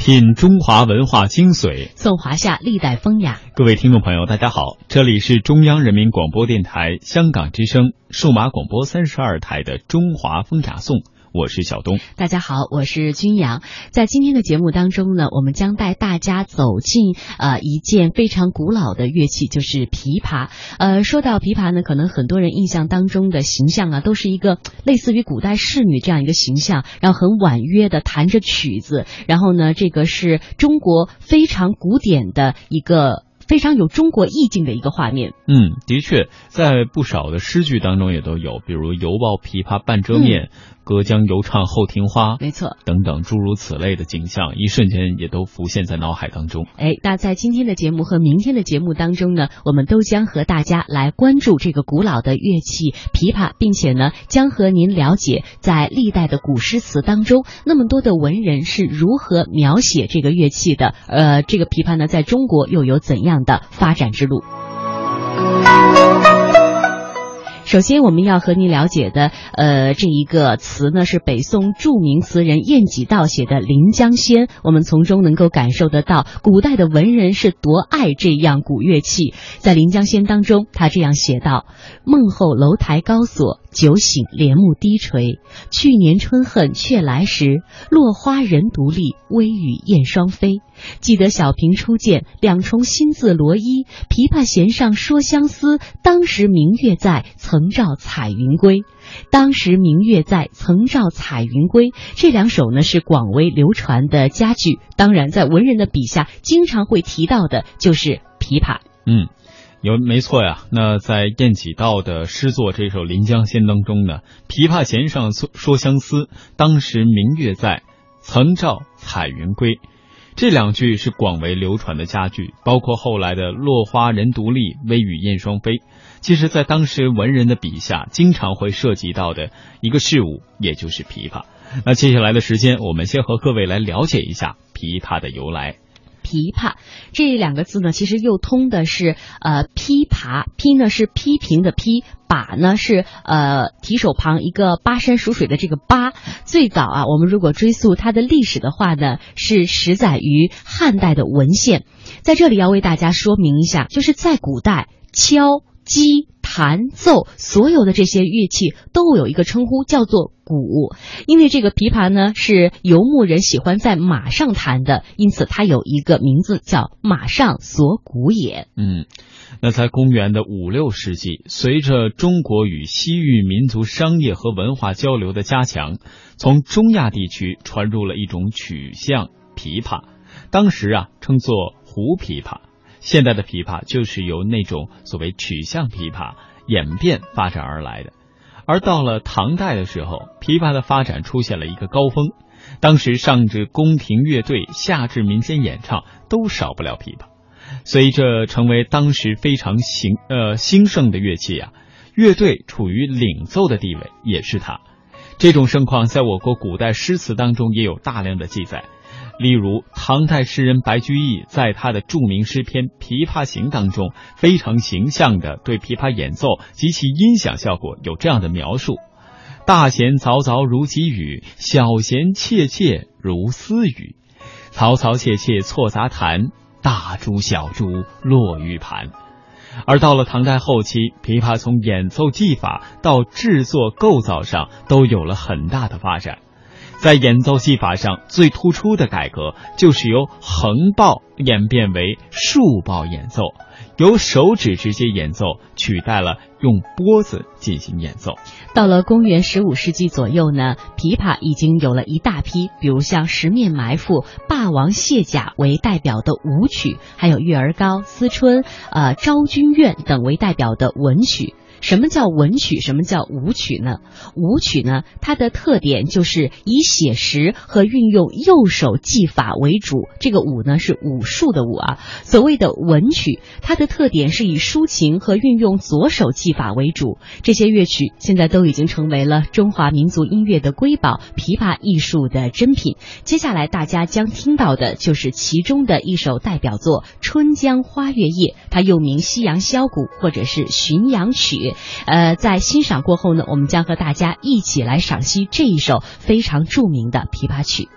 品中华文化精髓，颂华夏历代风雅。各位听众朋友，大家好，这里是中央人民广播电台香港之声数码广播三十二台的《中华风雅颂》。我是小东，大家好，我是君阳。在今天的节目当中呢，我们将带大家走进呃一件非常古老的乐器，就是琵琶。呃，说到琵琶呢，可能很多人印象当中的形象啊，都是一个类似于古代仕女这样一个形象，然后很婉约的弹着曲子，然后呢，这个是中国非常古典的一个。非常有中国意境的一个画面。嗯，的确，在不少的诗句当中也都有，比如“犹抱琵琶半遮面，隔江犹唱后庭花”，没错，等等诸如此类的景象，一瞬间也都浮现在脑海当中。哎，那在今天的节目和明天的节目当中呢，我们都将和大家来关注这个古老的乐器琵琶，并且呢，将和您了解在历代的古诗词当中，那么多的文人是如何描写这个乐器的。呃，这个琵琶呢，在中国又有怎样？的发展之路。首先，我们要和您了解的，呃，这一个词呢，是北宋著名词人晏几道写的《临江仙》。我们从中能够感受得到，古代的文人是多爱这样古乐器。在《临江仙》当中，他这样写道：“梦后楼台高锁，酒醒帘幕低垂。去年春恨却来时，落花人独立，微雨燕双飞。记得小平初见，两重新字罗衣。琵琶弦上说相思，当时明月在，曾。”照彩云归，当时明月在，曾照彩云归。这两首呢是广为流传的佳句。当然，在文人的笔下，经常会提到的就是琵琶。嗯，有没错呀。那在晏几道的诗作这首《临江仙》当中呢，琵琶弦上说说相思，当时明月在，曾照彩云归。这两句是广为流传的佳句，包括后来的“落花人独立，微雨燕双飞”。其实，在当时文人的笔下，经常会涉及到的一个事物，也就是琵琶。那接下来的时间，我们先和各位来了解一下琵琶的由来。琵琶这两个字呢，其实又通的是呃琵琶，批呢是批评的批，把呢是呃提手旁一个巴山蜀水的这个巴。最早啊，我们如果追溯它的历史的话呢，是始载于汉代的文献。在这里要为大家说明一下，就是在古代敲。击、弹、奏，所有的这些乐器都有一个称呼，叫做鼓。因为这个琵琶呢是游牧人喜欢在马上弹的，因此它有一个名字叫“马上锁鼓也”。嗯，那在公元的五六世纪，随着中国与西域民族商业和文化交流的加强，从中亚地区传入了一种曲项琵琶，当时啊称作胡琵琶。现代的琵琶就是由那种所谓曲项琵琶演变发展而来的，而到了唐代的时候，琵琶的发展出现了一个高峰。当时上至宫廷乐队，下至民间演唱，都少不了琵琶。随着成为当时非常兴呃兴盛的乐器啊，乐队处于领奏的地位也是它。这种盛况在我国古代诗词当中也有大量的记载。例如，唐代诗人白居易在他的著名诗篇《琵琶行》当中，非常形象的对琵琶演奏及其音响效果有这样的描述：“大弦嘈嘈如急雨，小弦切切如私语。嘈嘈切切错杂弹，大珠小珠落玉盘。”而到了唐代后期，琵琶从演奏技法到制作构造上都有了很大的发展。在演奏技法上最突出的改革，就是由横抱演变为竖抱演奏，由手指直接演奏取代了用拨子进行演奏。到了公元十五世纪左右呢，琵琶已经有了一大批，比如像《十面埋伏》《霸王卸甲》为代表的舞曲，还有《月儿高》《思春》呃《昭君怨》等为代表的文曲。什么叫文曲？什么叫武曲呢？武曲呢，它的特点就是以写实和运用右手技法为主。这个武呢，是武术的武啊。所谓的文曲，它的特点是以抒情和运用左手技法为主。这些乐曲现在都已经成为了中华民族音乐的瑰宝，琵琶艺术的珍品。接下来大家将听到的就是其中的一首代表作《春江花月夜》，它又名《夕阳箫鼓》或者是《浔阳曲》。呃，在欣赏过后呢，我们将和大家一起来赏析这一首非常著名的琵琶曲。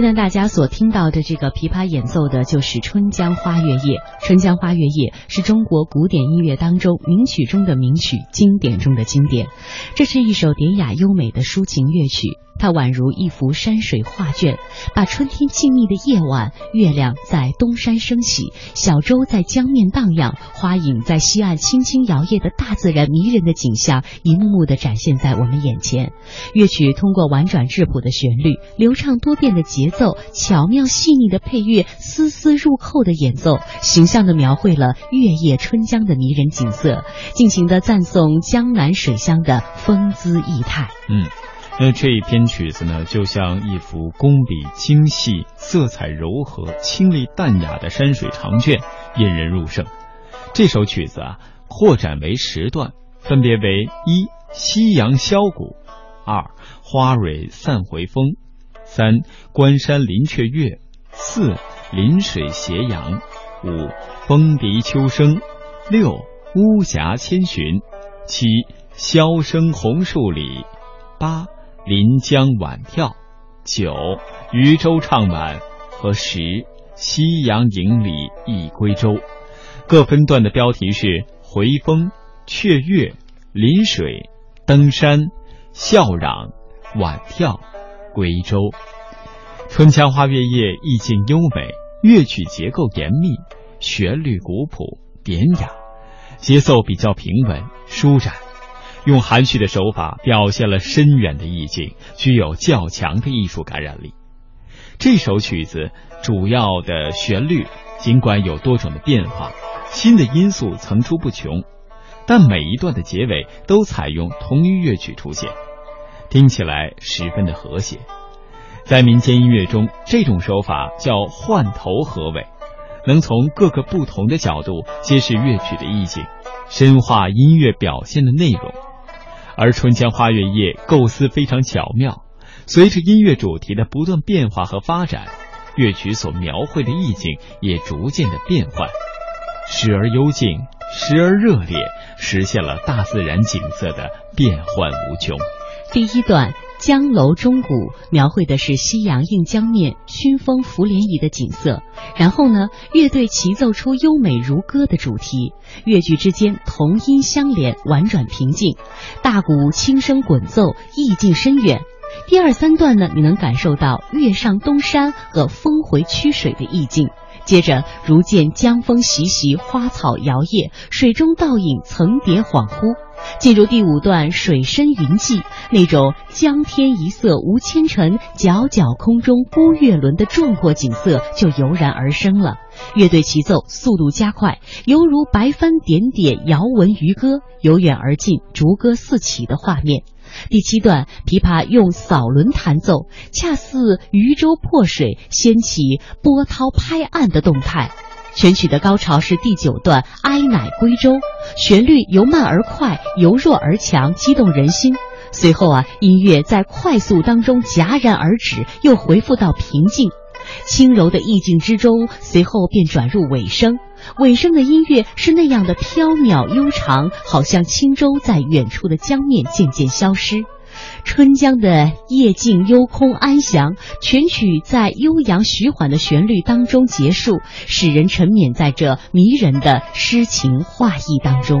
现在大家所听到的这个琵琶演奏的就是《春江花月夜》。《春江花月夜》是中国古典音乐当中名曲中的名曲，经典中的经典。这是一首典雅优美的抒情乐曲。它宛如一幅山水画卷，把春天静谧的夜晚，月亮在东山升起，小舟在江面荡漾，花影在西岸轻轻摇曳的大自然迷人的景象，一幕幕的展现在我们眼前。乐曲通过婉转质朴的旋律、流畅多变的节奏、巧妙细腻的配乐、丝丝入扣的演奏，形象地描绘了月夜春江的迷人景色，尽情地赞颂江南水乡的风姿意态。嗯。那这一篇曲子呢，就像一幅工笔精细、色彩柔和、清丽淡雅的山水长卷，引人入胜。这首曲子啊，扩展为十段，分别为：一、夕阳箫鼓；二、花蕊散回风；三、关山林雀跃；四、临水斜阳；五、风笛秋声；六、巫峡千寻；七、箫声红树里；八。临江晚眺，九渔舟唱晚和十夕阳影里忆归舟，各分段的标题是回风、雀跃、临水、登山、笑嚷、晚眺、归舟。春江花月夜意境优美，乐曲结构严密，旋律古朴典雅，节奏比较平稳舒展。用含蓄的手法表现了深远的意境，具有较强的艺术感染力。这首曲子主要的旋律尽管有多种的变化，新的因素层出不穷，但每一段的结尾都采用同一乐曲出现，听起来十分的和谐。在民间音乐中，这种手法叫换头合尾，能从各个不同的角度揭示乐曲的意境，深化音乐表现的内容。而《春江花月夜》构思非常巧妙，随着音乐主题的不断变化和发展，乐曲所描绘的意境也逐渐的变换，时而幽静，时而热烈，实现了大自然景色的变幻无穷。第一段。江楼钟鼓描绘的是夕阳映江面、熏风拂涟漪的景色，然后呢，乐队齐奏出优美如歌的主题，乐句之间同音相连，婉转平静，大鼓轻声滚奏，意境深远。第二三段呢，你能感受到月上东山和峰回曲水的意境。接着，如见江风习习，花草摇曳，水中倒影层叠恍惚。进入第五段，水深云际，那种江天一色无纤尘，皎皎空中孤月轮的壮阔景色就油然而生了。乐队齐奏，速度加快，犹如白帆点点，遥闻渔歌，由远而近，逐歌四起的画面。第七段，琵琶用扫轮弹奏，恰似渔舟破水，掀起波涛拍岸的动态。全曲的高潮是第九段，哀乃归舟，旋律由慢而快，由弱而强，激动人心。随后啊，音乐在快速当中戛然而止，又回复到平静。轻柔的意境之中，随后便转入尾声。尾声的音乐是那样的飘渺悠长，好像轻舟在远处的江面渐渐消失。春江的夜静幽空安详，全曲在悠扬徐缓的旋律当中结束，使人沉湎在这迷人的诗情画意当中。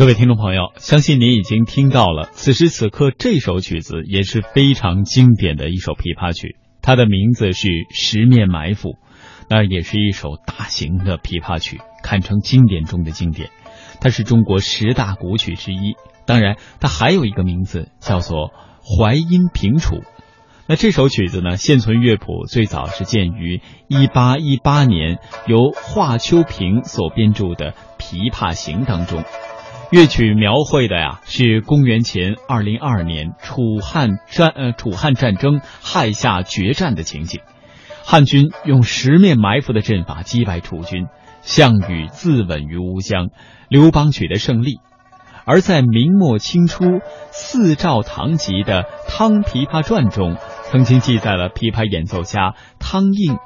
各位听众朋友，相信您已经听到了，此时此刻这首曲子也是非常经典的一首琵琶曲，它的名字是《十面埋伏》，那也是一首大型的琵琶曲，堪称经典中的经典。它是中国十大古曲之一，当然它还有一个名字叫做《淮阴平楚》。那这首曲子呢，现存乐谱最早是见于一八一八年由华秋萍所编著的《琵琶行》当中。乐曲描绘的呀是公元前二零二年楚汉战呃楚汉战争亥下决战的情景，汉军用十面埋伏的阵法击败楚军，项羽自刎于乌江，刘邦取得胜利。而在明末清初四赵堂集的《汤琵琶传》中，曾经记载了琵琶演奏家汤应，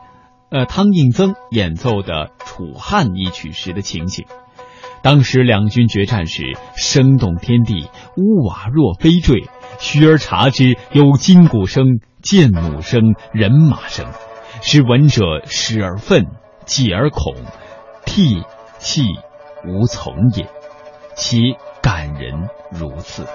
呃汤应曾演奏的楚汉一曲时的情景。当时两军决战时，声动天地，屋瓦若飞坠。徐而察之，有金鼓声、剑弩声、人马声，使闻者始而愤，继而恐，涕泣无从也。其感人如此。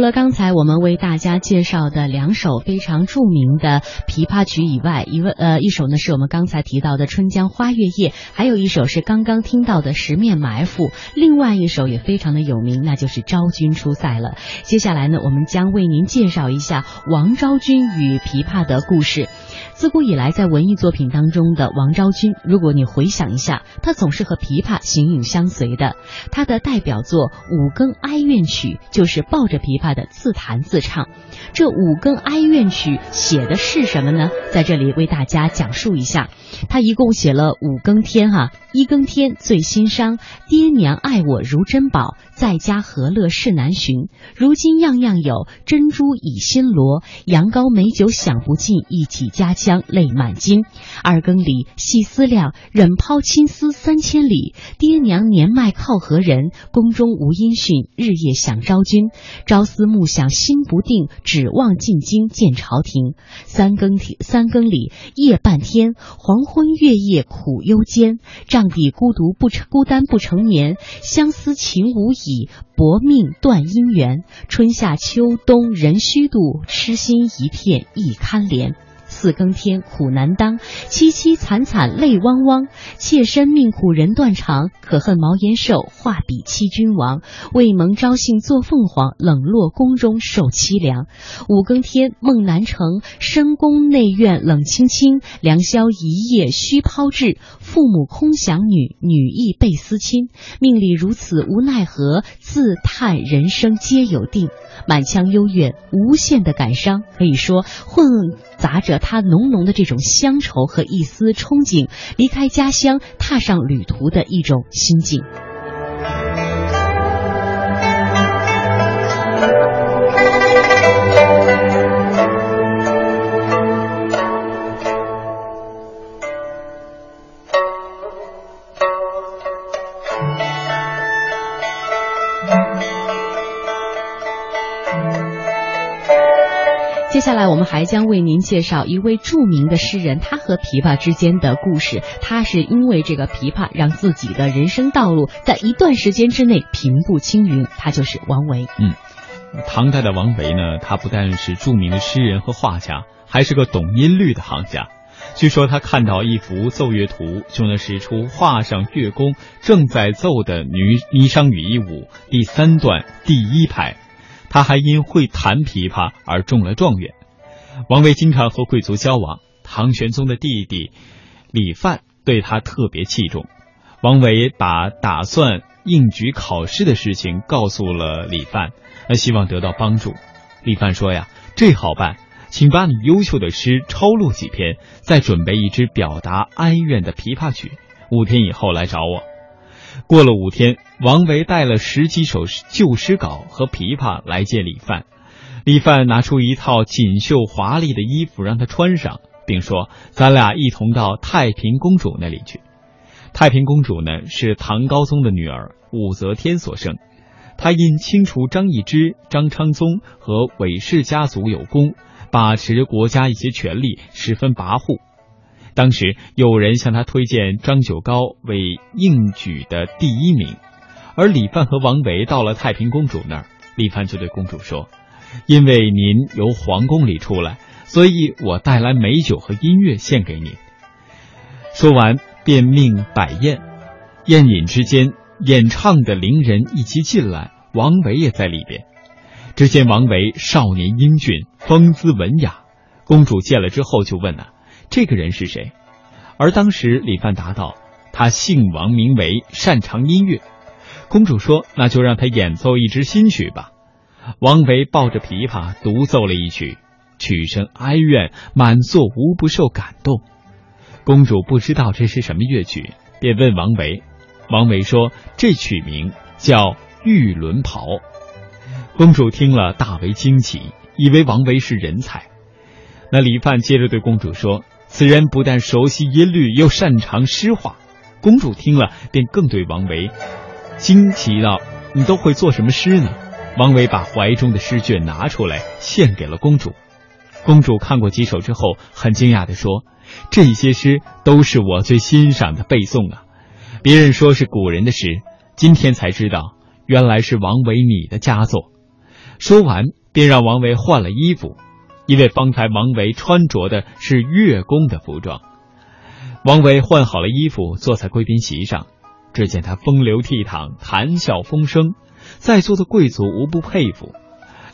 除了刚才我们为大家介绍的两首非常著名的琵琶曲以外，一位呃一首呢是我们刚才提到的《春江花月夜》，还有一首是刚刚听到的《十面埋伏》，另外一首也非常的有名，那就是《昭君出塞》了。接下来呢，我们将为您介绍一下王昭君与琵琶的故事。自古以来，在文艺作品当中的王昭君，如果你回想一下，她总是和琵琶形影相随的。她的代表作《五更哀怨曲》就是抱着琵琶的自弹自唱。这五更哀怨曲写的是什么呢？在这里为大家讲述一下。他一共写了五更天哈，一更天最心伤，爹娘爱我如珍宝，在家何乐事难寻。如今样样有，珍珠已新罗，羊羔美酒享不尽，一起家乡泪满襟。二更里细思量，忍抛青丝三千里。爹娘年迈靠何人？宫中无音讯，日夜想昭君。朝思暮想心不定，指望进京见朝廷。三更天，三更里夜半天，黄昏月夜苦忧间。帐底孤独不成孤单不成眠，相思情无已，薄命断姻缘。春夏秋冬人虚度，痴心一片亦堪怜。四更天，苦难当，凄凄惨惨泪汪汪。妾身命苦人断肠，可恨毛延寿画笔欺君王。未蒙朝幸做凤凰，冷落宫中受凄凉。五更天，梦难成，深宫内院冷清清。良宵一夜须抛掷，父母空想女，女亦倍思亲。命里如此无奈何，自叹人生皆有定。满腔幽怨，无限的感伤，可以说混杂着他他浓浓的这种乡愁和一丝憧憬，离开家乡，踏上旅途的一种心境。接下来我们还将为您介绍一位著名的诗人，他和琵琶之间的故事。他是因为这个琵琶，让自己的人生道路在一段时间之内平步青云。他就是王维。嗯，唐代的王维呢，他不但是著名的诗人和画家，还是个懂音律的行家。据说他看到一幅奏乐图，就能使出画上乐工正在奏的《女霓裳羽衣舞》第三段第一拍。他还因会弹琵琶而中了状元。王维经常和贵族交往，唐玄宗的弟弟李范对他特别器重。王维把打算应举考试的事情告诉了李范，他希望得到帮助。李范说呀：“这好办，请把你优秀的诗抄录几篇，再准备一支表达哀怨的琵琶曲，五天以后来找我。”过了五天，王维带了十几首旧诗稿和琵琶来见李范。李范拿出一套锦绣华丽的衣服让他穿上，并说：“咱俩一同到太平公主那里去。”太平公主呢是唐高宗的女儿，武则天所生。她因清除张易之、张昌宗和韦氏家族有功，把持国家一些权力，十分跋扈。当时有人向他推荐张九皋为应举的第一名，而李范和王维到了太平公主那儿，李范就对公主说：“因为您由皇宫里出来，所以我带来美酒和音乐献给您。”说完便命摆宴，宴饮之间，演唱的伶人一齐进来，王维也在里边。只见王维少年英俊，风姿文雅，公主见了之后就问了。这个人是谁？而当时李范答道：“他姓王，名为，擅长音乐。”公主说：“那就让他演奏一支新曲吧。”王维抱着琵琶独奏了一曲，曲声哀怨，满座无不受感动。公主不知道这是什么乐曲，便问王维。王维说：“这曲名叫《玉轮袍》。”公主听了大为惊奇，以为王维是人才。那李范接着对公主说。此人不但熟悉音律，又擅长诗画。公主听了，便更对王维惊奇道：“你都会做什么诗呢？”王维把怀中的诗卷拿出来，献给了公主。公主看过几首之后，很惊讶地说：“这些诗都是我最欣赏的背诵啊！别人说是古人的诗，今天才知道，原来是王维你的佳作。”说完，便让王维换了衣服。因为方才王维穿着的是乐工的服装，王维换好了衣服，坐在贵宾席上，只见他风流倜傥，谈笑风生，在座的贵族无不佩服。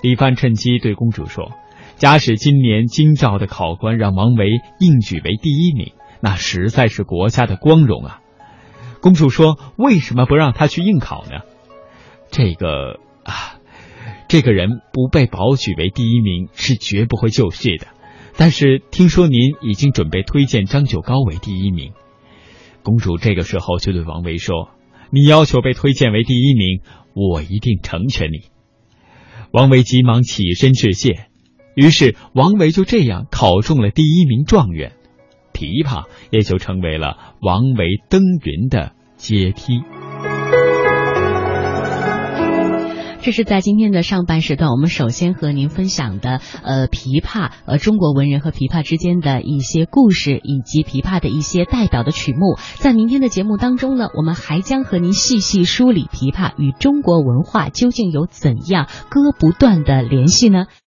李范趁机对公主说：“假使今年京兆的考官让王维应举为第一名，那实在是国家的光荣啊！”公主说：“为什么不让他去应考呢？”这个啊。这个人不被保举为第一名是绝不会就事的，但是听说您已经准备推荐张九皋为第一名，公主这个时候就对王维说：“你要求被推荐为第一名，我一定成全你。”王维急忙起身致谢，于是王维就这样考中了第一名状元，琵琶也就成为了王维登云的阶梯。这是在今天的上半时段，我们首先和您分享的，呃，琵琶，呃，中国文人和琵琶之间的一些故事，以及琵琶的一些代表的曲目。在明天的节目当中呢，我们还将和您细细梳理琵琶与中国文化究竟有怎样割不断的联系呢？